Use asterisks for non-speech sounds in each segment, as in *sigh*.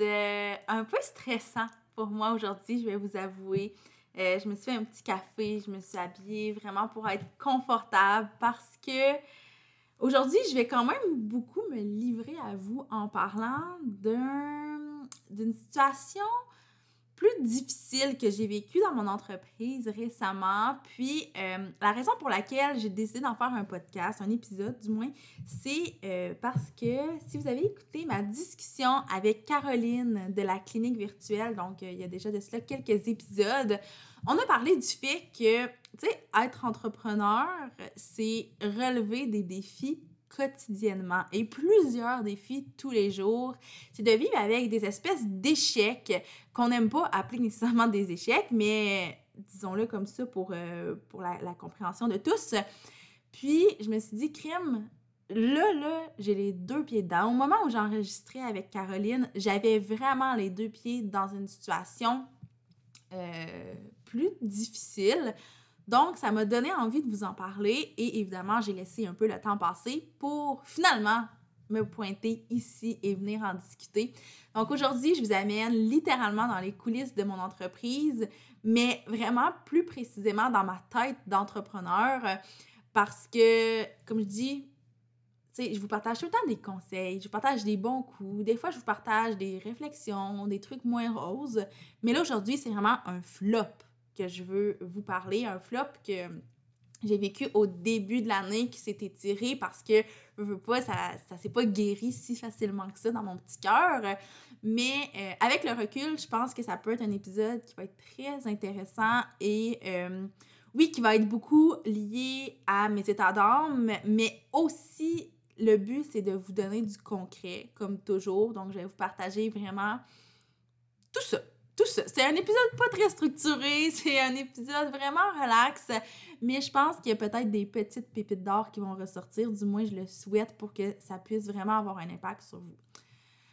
Euh, un peu stressant pour moi aujourd'hui, je vais vous avouer. Euh, je me suis fait un petit café, je me suis habillée vraiment pour être confortable parce que Aujourd'hui, je vais quand même beaucoup me livrer à vous en parlant d'une situation plus difficile que j'ai vécue dans mon entreprise récemment. Puis, euh, la raison pour laquelle j'ai décidé d'en faire un podcast, un épisode du moins, c'est euh, parce que si vous avez écouté ma discussion avec Caroline de la clinique virtuelle, donc euh, il y a déjà de cela quelques épisodes, on a parlé du fait que, tu sais, être entrepreneur, c'est relever des défis quotidiennement et plusieurs défis tous les jours. C'est de vivre avec des espèces d'échecs qu'on n'aime pas appeler nécessairement des échecs, mais disons-le comme ça pour, euh, pour la, compréhension de tous. Puis, je me suis dit, crime, là, là, j'ai les deux pieds dedans. Au moment où j'enregistrais avec Caroline, j'avais vraiment les deux pieds dans une situation euh, plus difficile. Donc, ça m'a donné envie de vous en parler et évidemment, j'ai laissé un peu le temps passer pour finalement me pointer ici et venir en discuter. Donc aujourd'hui, je vous amène littéralement dans les coulisses de mon entreprise, mais vraiment plus précisément dans ma tête d'entrepreneur parce que, comme je dis, je vous partage tout le temps des conseils, je vous partage des bons coups, des fois je vous partage des réflexions, des trucs moins roses, mais là aujourd'hui, c'est vraiment un flop que je veux vous parler, un flop que j'ai vécu au début de l'année qui s'est étiré parce que je veux pas, ça, ça s'est pas guéri si facilement que ça dans mon petit cœur. Mais euh, avec le recul, je pense que ça peut être un épisode qui va être très intéressant et euh, oui, qui va être beaucoup lié à mes états d'âme, mais aussi le but, c'est de vous donner du concret, comme toujours. Donc, je vais vous partager vraiment tout ça tout ça. C'est un épisode pas très structuré, *laughs* c'est un épisode vraiment relax, mais je pense qu'il y a peut-être des petites pépites d'or qui vont ressortir, du moins je le souhaite pour que ça puisse vraiment avoir un impact sur vous.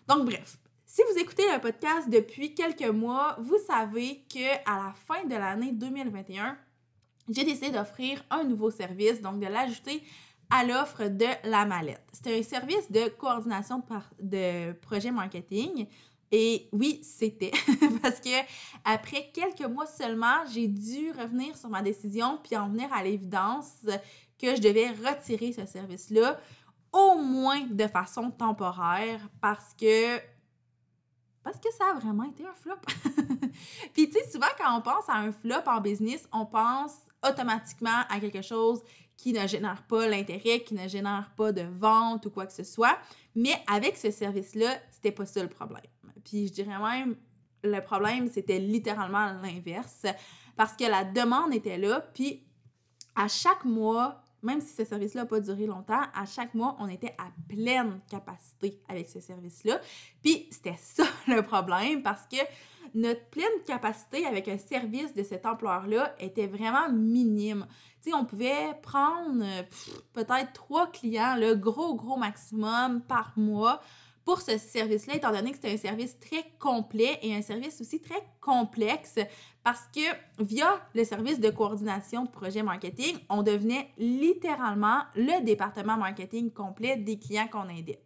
Donc bref, si vous écoutez le podcast depuis quelques mois, vous savez que à la fin de l'année 2021, j'ai décidé d'offrir un nouveau service, donc de l'ajouter à l'offre de la mallette. C'est un service de coordination de, de projet marketing. Et oui, c'était *laughs* parce que après quelques mois seulement, j'ai dû revenir sur ma décision puis en venir à l'évidence que je devais retirer ce service-là, au moins de façon temporaire, parce que parce que ça a vraiment été un flop. *laughs* puis tu sais, souvent quand on pense à un flop en business, on pense automatiquement à quelque chose qui ne génère pas l'intérêt, qui ne génère pas de vente ou quoi que ce soit. Mais avec ce service-là, c'était pas ça le problème. Puis je dirais même, le problème, c'était littéralement l'inverse, parce que la demande était là, puis à chaque mois, même si ce service-là n'a pas duré longtemps, à chaque mois, on était à pleine capacité avec ce service-là. Puis c'était *laughs* ça le problème, parce que notre pleine capacité avec un service de cette ampleur-là était vraiment minime. Tu sais, on pouvait prendre peut-être trois clients, le gros, gros maximum par mois pour ce service-là, étant donné que c'était un service très complet et un service aussi très complexe, parce que via le service de coordination de projet marketing, on devenait littéralement le département marketing complet des clients qu'on aidait.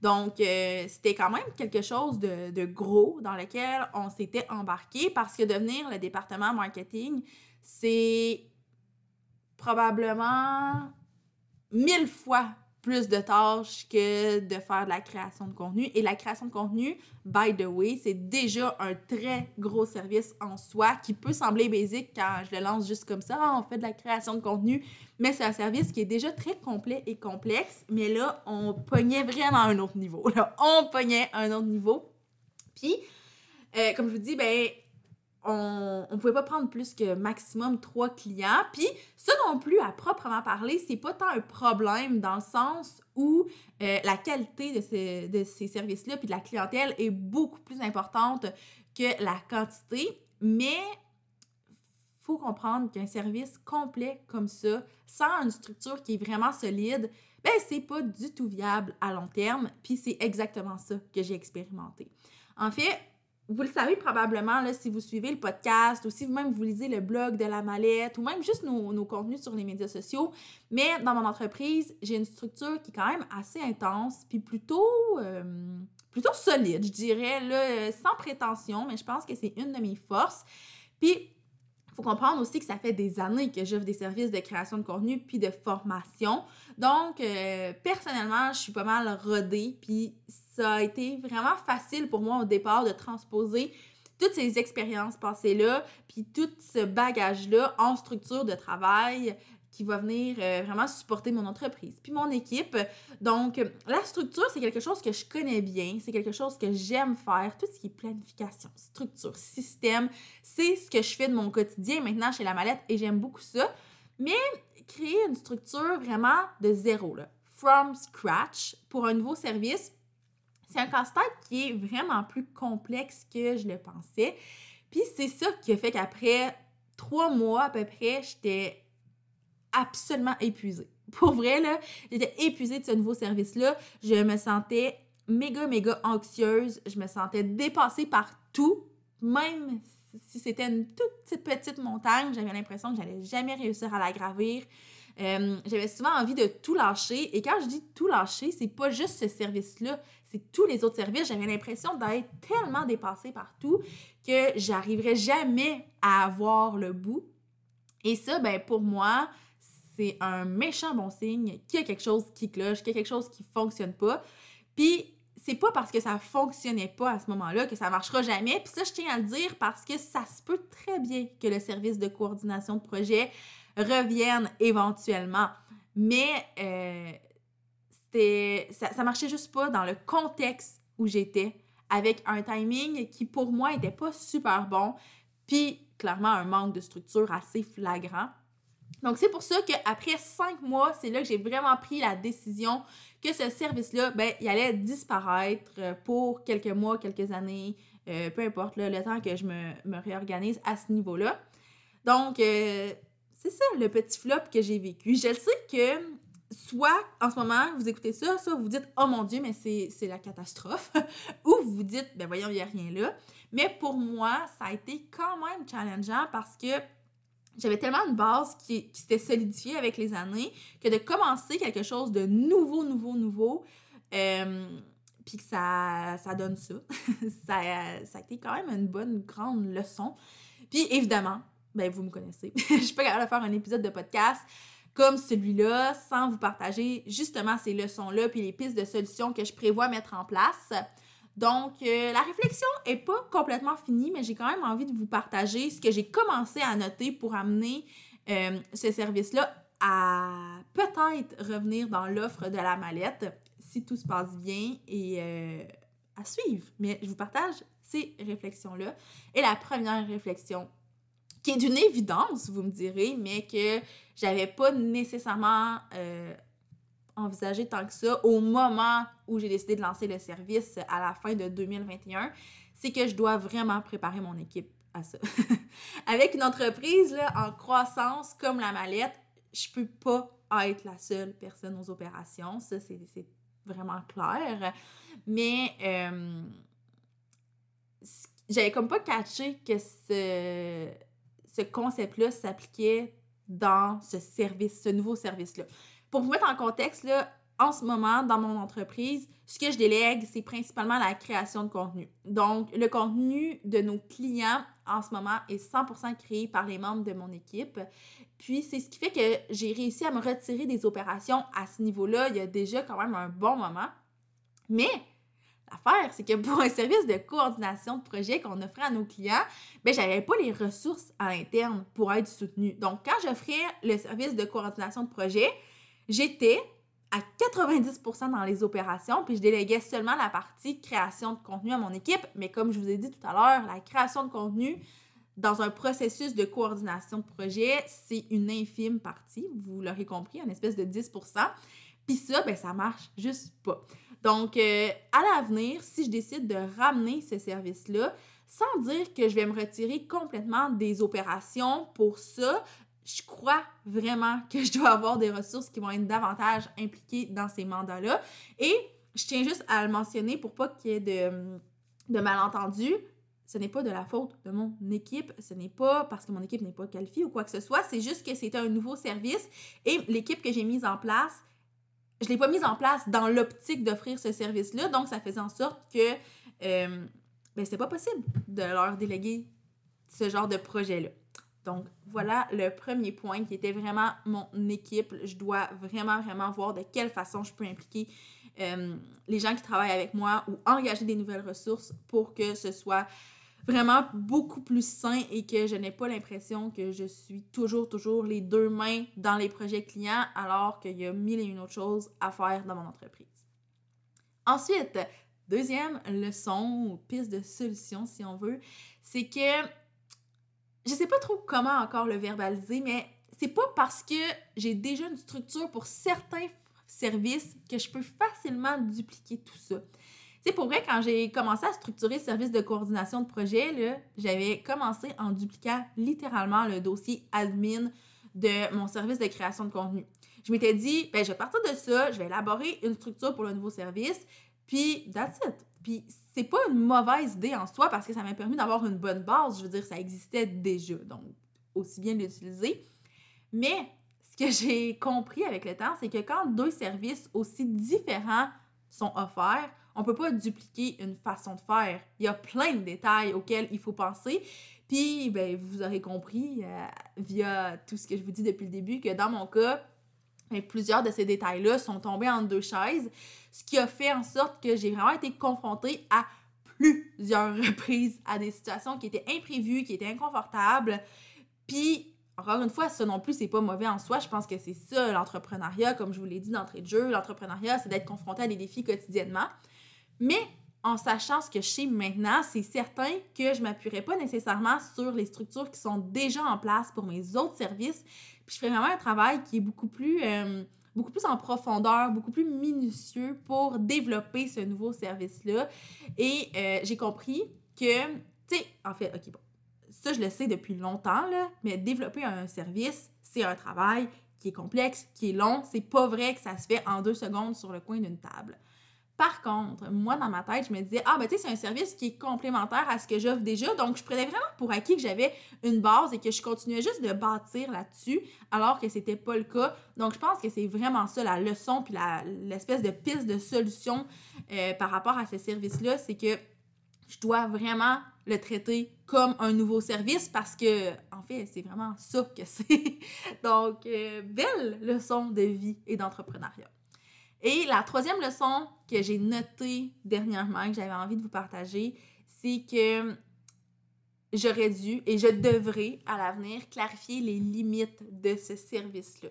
Donc, euh, c'était quand même quelque chose de, de, gros dans lequel on s'était embarqué parce que devenir le département marketing, c'est probablement mille fois plus de tâches que de faire de la création de contenu. Et la création de contenu, by the way, c'est déjà un très gros service en soi qui peut sembler basique quand je le lance juste comme ça. Ah, on fait de la création de contenu, mais c'est un service qui est déjà très complet et complexe. Mais là, on pognait vraiment un autre niveau. Là, on pognait un autre niveau. Puis, euh, comme je vous dis, ben, on ne pouvait pas prendre plus que maximum trois clients. Puis ça non plus, à proprement parler, c'est pas tant un problème dans le sens où euh, la qualité de ces, services-là puis de la clientèle est beaucoup plus importante que la quantité. Mais faut comprendre qu'un service complet comme ça, sans une structure qui est vraiment solide, ben c'est pas du tout viable à long terme. Puis c'est exactement ça que j'ai expérimenté. En fait, vous le savez probablement là, si vous suivez le podcast ou si vous-même vous lisez le blog de la mallette ou même juste nos, contenus sur les médias sociaux. Mais dans mon entreprise, j'ai une structure qui est quand même assez intense puis plutôt, euh, plutôt solide, je dirais, là, sans prétention, mais je pense que c'est une de mes forces. Puis, comprendre aussi que ça fait des années que j'offre des services de création de contenu puis de formation. Donc, euh, personnellement, je suis pas mal rodée, puis ça a été vraiment facile pour moi au départ de transposer toutes ces expériences passées-là, puis tout ce bagage-là en structure de travail qui va venir euh, vraiment supporter mon entreprise, puis mon équipe. Donc, la structure, c'est quelque chose que je connais bien, c'est quelque chose que j'aime faire, tout ce qui est planification, structure, système, c'est ce que je fais de mon quotidien maintenant chez La Mallette et j'aime beaucoup ça. Mais créer une structure vraiment de zéro, là, from scratch, pour un nouveau service, c'est un casse-tête qui est vraiment plus complexe que je le pensais. Puis c'est ça qui a fait qu'après trois mois à peu près, j'étais absolument épuisée. *laughs* Pour vrai, j'étais épuisée de ce nouveau service-là. Je me sentais méga, méga anxieuse. Je me sentais dépassée par tout, même si c'était une toute petite, petite montagne, j'avais l'impression que j'allais jamais réussir à la gravir. Euh, j'avais souvent envie de tout lâcher. Et quand je dis tout lâcher, c'est pas juste ce service-là, c'est tous les autres services. J'avais l'impression d'être tellement dépassée par tout que j'arriverais jamais à avoir le bout. Et ça, ben pour moi, c'est un méchant bon signe qu'il y a quelque chose qui cloche, qu'il y a quelque chose qui fonctionne pas. Puis c'est pas parce que ça fonctionnait pas à ce moment-là que ça marchera jamais. Puis ça, je tiens à le dire parce que ça se peut très bien que le service de coordination de projet revienne éventuellement. Mais euh, ça, ça marchait juste pas dans le contexte où j'étais, avec un timing qui pour moi était pas super bon, puis clairement un manque de structure assez flagrant. Donc, c'est pour ça qu'après cinq mois, c'est là que j'ai vraiment pris la décision que ce service-là, ben, il allait disparaître euh, pour quelques mois, quelques années, euh, peu importe, le temps que je me, réorganise à ce niveau-là. Donc, euh, c'est ça le petit flop que j'ai vécu. Je le sais que soit en ce moment, vous écoutez ça, soit vous dites Oh mon Dieu, mais c'est la catastrophe, *laughs* ou vous vous dites Ben voyons, il n'y a rien là. Mais pour moi, ça a été quand même challengeant parce que j'avais tellement une base qui, s'était solidifiée avec les années que de commencer quelque chose de nouveau, nouveau, nouveau, euh, puis que ça, ça donne ça. *laughs* ça, ça a été quand même une bonne, grande leçon. Puis évidemment, ben vous me connaissez. *laughs* je suis pas capable de faire un épisode de podcast comme celui-là sans vous partager justement ces leçons-là puis les pistes de solutions que je prévois mettre en place. Donc, euh, la réflexion est pas complètement finie, mais j'ai quand même envie de vous partager ce que j'ai commencé à noter pour amener euh, ce service-là à peut-être revenir dans l'offre de la mallette si tout se passe bien et euh, à suivre. Mais je vous partage ces réflexions-là. Et la première réflexion, qui est d'une évidence, vous me direz, mais que j'avais pas nécessairement envisagé tant que ça au moment où j'ai décidé de lancer le service à la fin de 2021, c'est que je dois vraiment préparer mon équipe à ça. *laughs* Avec une entreprise là, en croissance comme la mallette, je peux pas être la seule personne aux opérations. Ça, c'est vraiment clair. Mais euh, j'avais comme pas catché que ce, ce concept-là s'appliquait dans ce service, ce nouveau service-là. Pour vous mettre en contexte, là, en ce moment, dans mon entreprise, ce que je délègue, c'est principalement la création de contenu. Donc, le contenu de nos clients en ce moment est 100% créé par les membres de mon équipe. Puis, c'est ce qui fait que j'ai réussi à me retirer des opérations à ce niveau-là il y a déjà quand même un bon moment. Mais l'affaire, c'est que pour un service de coordination de projet qu'on offrait à nos clients, ben j'avais pas les ressources à l'interne pour être soutenu. Donc, quand j'offrais le service de coordination de projet, j'étais à 90% dans les opérations, puis je déléguais seulement la partie création de contenu à mon équipe. Mais comme je vous ai dit tout à l'heure, la création de contenu, dans un processus de coordination de projet, c'est une infime partie, vous l'aurez compris, une espèce de 10% Puis ça, ben ça marche juste pas. Donc, euh, à l'avenir, si je décide de ramener ce service-là, sans dire que je vais me retirer complètement des opérations pour ça, je crois vraiment que je dois avoir des ressources qui vont être davantage impliquées dans ces mandats-là. Et je tiens juste à le mentionner pour pas qu'il y ait de, de malentendus ce n'est pas de la faute de mon équipe, ce n'est pas parce que mon équipe n'est pas qualifiée ou quoi que ce soit, c'est juste que c'était un nouveau service et l'équipe que j'ai mise en place, je ne l'ai pas mise en place dans l'optique d'offrir ce service-là, donc ça faisait en sorte que euh, ben, pas possible de leur déléguer ce genre de projet-là. Donc voilà le premier point qui était vraiment mon équipe. Je dois vraiment, vraiment voir de quelle façon je peux impliquer euh, les gens qui travaillent avec moi ou engager des nouvelles ressources pour que ce soit vraiment beaucoup plus sain et que je n'ai pas l'impression que je suis toujours, toujours les deux mains dans les projets clients alors qu'il y a mille et une autres choses à faire dans mon entreprise. Ensuite, deuxième leçon ou piste de solution si on veut, c'est que je sais pas trop comment encore le verbaliser, mais c'est pas parce que j'ai déjà une structure pour certains services que je peux facilement dupliquer tout ça sais, pour vrai, quand j'ai commencé à structurer le service de coordination de projet, j'avais commencé en dupliquant littéralement le dossier admin de mon service de création de contenu. Je m'étais dit, ben, je vais partir de ça, je vais élaborer une structure pour le nouveau service, puis that's it. Puis c'est pas une mauvaise idée en soi parce que ça m'a permis d'avoir une bonne base. Je veux dire, ça existait déjà, donc aussi bien l'utiliser. Mais ce que *laughs* j'ai compris avec le temps, c'est que quand deux services aussi différents sont offerts, on peut pas dupliquer une façon de faire. Il y a plein de détails auxquels il faut penser. Puis, ben, vous aurez compris euh, via tout ce que je vous dis depuis le début que dans mon cas, ben, plusieurs de ces détails-là sont tombés en deux chaises, ce qui a fait en sorte que j'ai vraiment été confrontée à plusieurs *laughs* reprises à des situations qui étaient imprévues, qui étaient inconfortables. Puis, encore une fois, ça non plus, c'est pas mauvais en soi. Je pense que c'est ça, l'entrepreneuriat, comme je vous l'ai dit d'entrée de jeu. L'entrepreneuriat, c'est d'être confronté à des défis quotidiennement. Mais en sachant ce que je sais maintenant, c'est certain que je m'appuierai pas nécessairement sur les structures qui sont déjà en place pour mes autres services. Puis je ferai vraiment un travail qui est beaucoup plus, euh, beaucoup plus en profondeur, beaucoup plus minutieux pour développer ce nouveau service-là. Et euh, j'ai compris que, tu sais, en fait, ok, bon, ça je le sais depuis longtemps, là, mais développer un service, c'est un travail qui est complexe, qui est long. C'est pas vrai que ça se fait en deux secondes sur le coin d'une table. Par contre, moi, dans ma tête, je me disais, ah, ben, tu sais, c'est un service qui est complémentaire à ce que j'offre déjà. Donc, je prenais vraiment pour acquis que j'avais une base et que je continuais juste de bâtir là-dessus, alors que c'était pas le cas. Donc, je pense que c'est vraiment ça, la leçon, puis l'espèce de piste de solution euh, par rapport à ce service-là, c'est que je dois vraiment le traiter comme un nouveau service parce que, en fait, c'est vraiment ça que c'est. *laughs* Donc, euh, belle leçon de vie et d'entrepreneuriat. Et la troisième leçon que j'ai notée dernièrement, que j'avais envie de vous partager, c'est que j'aurais dû et je devrais à l'avenir clarifier les limites de ce service-là.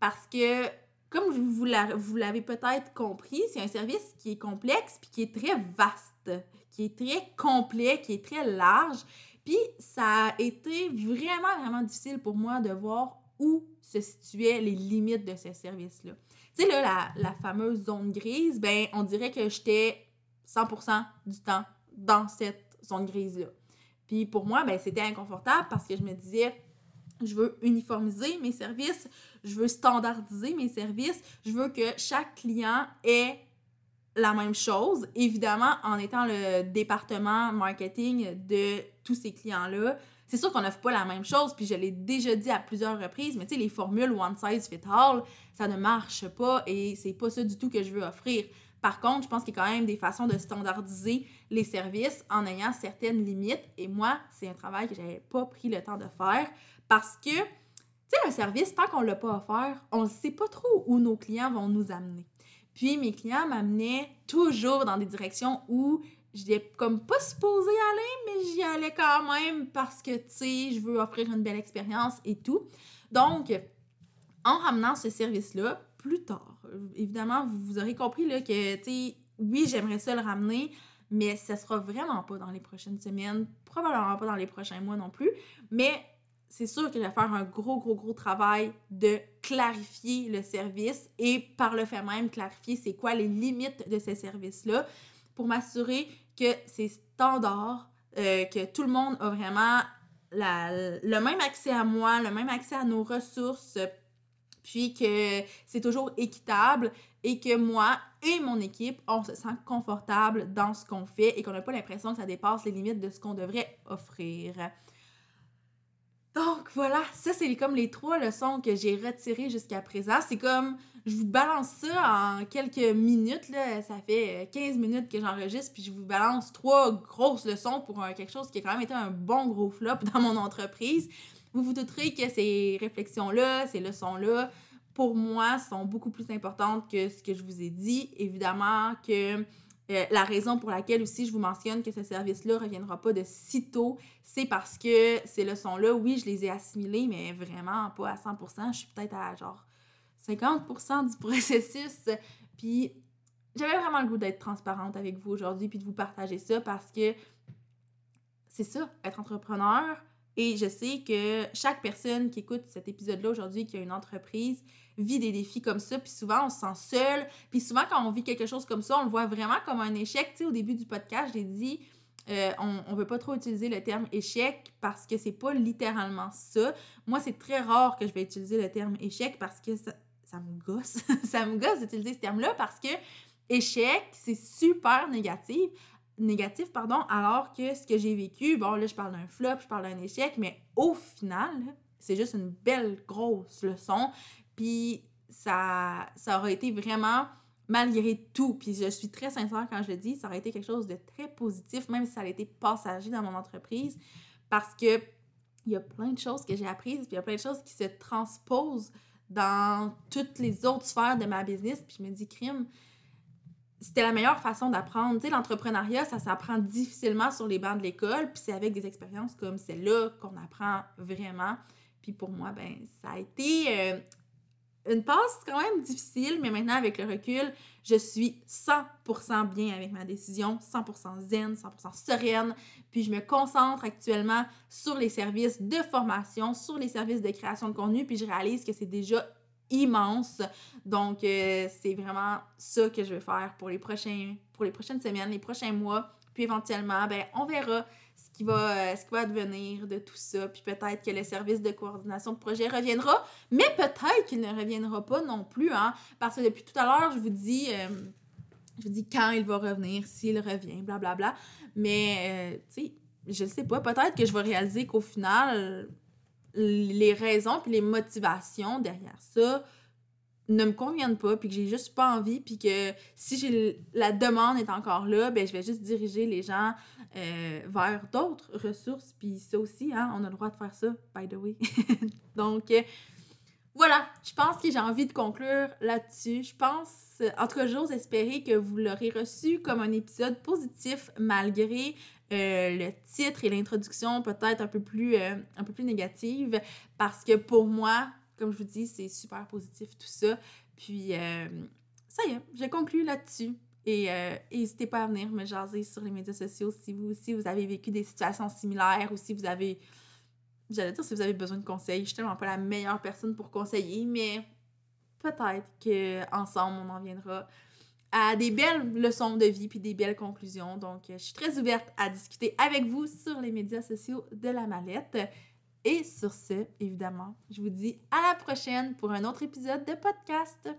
Parce que, comme vous l'avez peut-être compris, c'est un service qui est complexe puis qui est très vaste, qui est très complet, qui est très large. Puis ça a été vraiment, vraiment difficile pour moi de voir où se situaient les limites de ce service-là. Tu sais, là, la, fameuse zone grise, ben, on dirait que j'étais 100% du temps dans cette zone grise-là. Puis pour moi, ben, c'était inconfortable parce que je me disais, je veux uniformiser mes services, je veux standardiser mes services, je veux que chaque client ait la même chose, évidemment en étant le département marketing de tous ces clients-là. C'est sûr qu'on n'offre pas la même chose, puis je l'ai déjà dit à plusieurs reprises, mais tu sais, les formules one size fit all, ça ne marche pas et c'est pas ça du tout que je veux offrir. Par contre, je pense qu'il y a quand même des façons de standardiser les services en ayant certaines limites. Et moi, c'est un travail que j'avais pas pris le temps de faire parce que, tu sais, un service, tant qu'on l'a pas offert, on ne sait pas trop où nos clients vont nous amener. Puis mes clients m'amenaient toujours dans des directions où je comme pas supposée aller, mais j'y allais quand même parce que, tu sais, je veux offrir une belle expérience et tout. Donc, en ramenant ce service-là, plus tard, évidemment, vous, aurez compris là, que, tu sais, oui, j'aimerais ça le ramener, mais ça sera vraiment pas dans les prochaines semaines, probablement pas dans les prochains mois non plus, mais c'est sûr que je vais faire un gros, gros, gros travail de clarifier le service et par le fait même clarifier c'est quoi les limites de ces services-là pour m'assurer que c'est standard, euh, que tout le monde a vraiment le même accès à moi, le même accès à nos ressources, puis que c'est toujours équitable et que moi et mon équipe, on se sent confortable dans ce qu'on fait et qu'on n'a pas l'impression que ça dépasse les limites de ce qu'on devrait offrir. Donc voilà, ça c'est comme les trois leçons que j'ai retirées jusqu'à présent. C'est comme, je vous balance ça en quelques minutes, là. ça fait 15 minutes que j'enregistre, puis je vous balance trois grosses leçons pour quelque chose qui a quand même été un bon gros flop dans mon entreprise. Vous vous douterez que ces réflexions-là, ces leçons-là, pour moi, sont beaucoup plus importantes que ce que je vous ai dit. Évidemment que euh, la raison pour laquelle aussi je vous mentionne que ce service-là ne reviendra pas de sitôt, c'est parce que ces leçons-là, oui, je les ai assimilées, mais vraiment pas à 100%. Je suis peut-être à genre 50% du *laughs* processus. Puis j'avais vraiment le goût d'être transparente avec vous aujourd'hui puis de vous partager ça parce que c'est ça, être entrepreneur. Et je sais que chaque personne qui écoute cet épisode-là aujourd'hui, qui a une entreprise, vit des défis comme ça, puis souvent on se sent seul, puis souvent quand on vit quelque chose comme ça, on le voit vraiment comme un échec. Tu sais, au début du podcast, j'ai dit, euh, on ne veut pas trop utiliser le terme échec parce que c'est pas littéralement ça. Moi, c'est très rare que je vais utiliser le terme échec parce que ça, ça me gosse. *laughs* ça me gosse d'utiliser ce terme-là parce que échec, c'est super négatif. Négatif, pardon, alors que ce que j'ai vécu, bon, là, je parle d'un flop, je parle d'un échec, mais au final, c'est juste une belle grosse leçon. Puis ça, ça aurait été vraiment, malgré tout, puis je suis très sincère quand je le dis, ça aurait été quelque chose de très positif, même si ça a été passager dans mon entreprise, parce que il y a plein de choses que j'ai apprises, puis il y a plein de choses qui se transposent dans toutes les autres sphères de ma business, puis je me dis, crime, c'était la meilleure façon d'apprendre. Tu sais, l'entrepreneuriat, ça s'apprend difficilement sur les bancs de l'école, puis c'est avec des expériences comme celle-là qu'on apprend vraiment. Puis pour moi, ben, ça a été euh, une passe quand même difficile, mais maintenant, avec le recul, je suis 100% bien avec ma décision, 100% zen, 100% sereine. Puis je me concentre actuellement sur les services de formation, sur les services de création de contenu, puis je réalise que c'est déjà immense. Donc, euh, c'est vraiment ça que je vais faire pour les, prochains, pour les prochaines semaines, les prochains mois. Puis éventuellement, ben, on verra ce qui va, euh, ce advenir de tout ça. Puis peut-être que le service de coordination de projet reviendra, mais peut-être qu'il ne reviendra pas non plus, hein, parce que depuis tout à l'heure, je vous dis, euh, je quand il va revenir, s'il revient, blablabla. Bla, bla. Mais, tu sais, je ne sais pas, peut-être que je vais réaliser qu'au final, les raisons puis les motivations derrière ça ne me conviennent pas, puis que j'ai juste pas envie, puis que si j'ai la demande est encore là, ben je vais juste diriger les gens euh, vers d'autres ressources, puis ça aussi, hein, on a le droit de faire ça, by the way. *laughs* Donc, euh, voilà, je pense que j'ai envie de conclure là-dessus. Je pense, en tout cas, j'ose espérer que vous l'aurez reçu comme un épisode positif, malgré euh, le titre et l'introduction peut-être un peu plus un peu plus négative, parce que pour moi, comme je vous dis, c'est super positif tout ça. Puis, euh, ça y est, j'ai conclu là-dessus. Et euh, n'hésitez pas à venir me jaser sur les médias sociaux si vous aussi vous avez vécu des situations similaires ou si vous avez. J'allais dire si vous avez besoin de conseils. Je suis tellement pas la meilleure personne pour conseiller, mais peut-être qu'ensemble, on en viendra à des belles leçons de vie puis des belles conclusions. Donc, je suis très ouverte à discuter avec vous sur les médias sociaux de la mallette. Et sur ce, évidemment, je vous dis à la prochaine pour un autre épisode de podcast.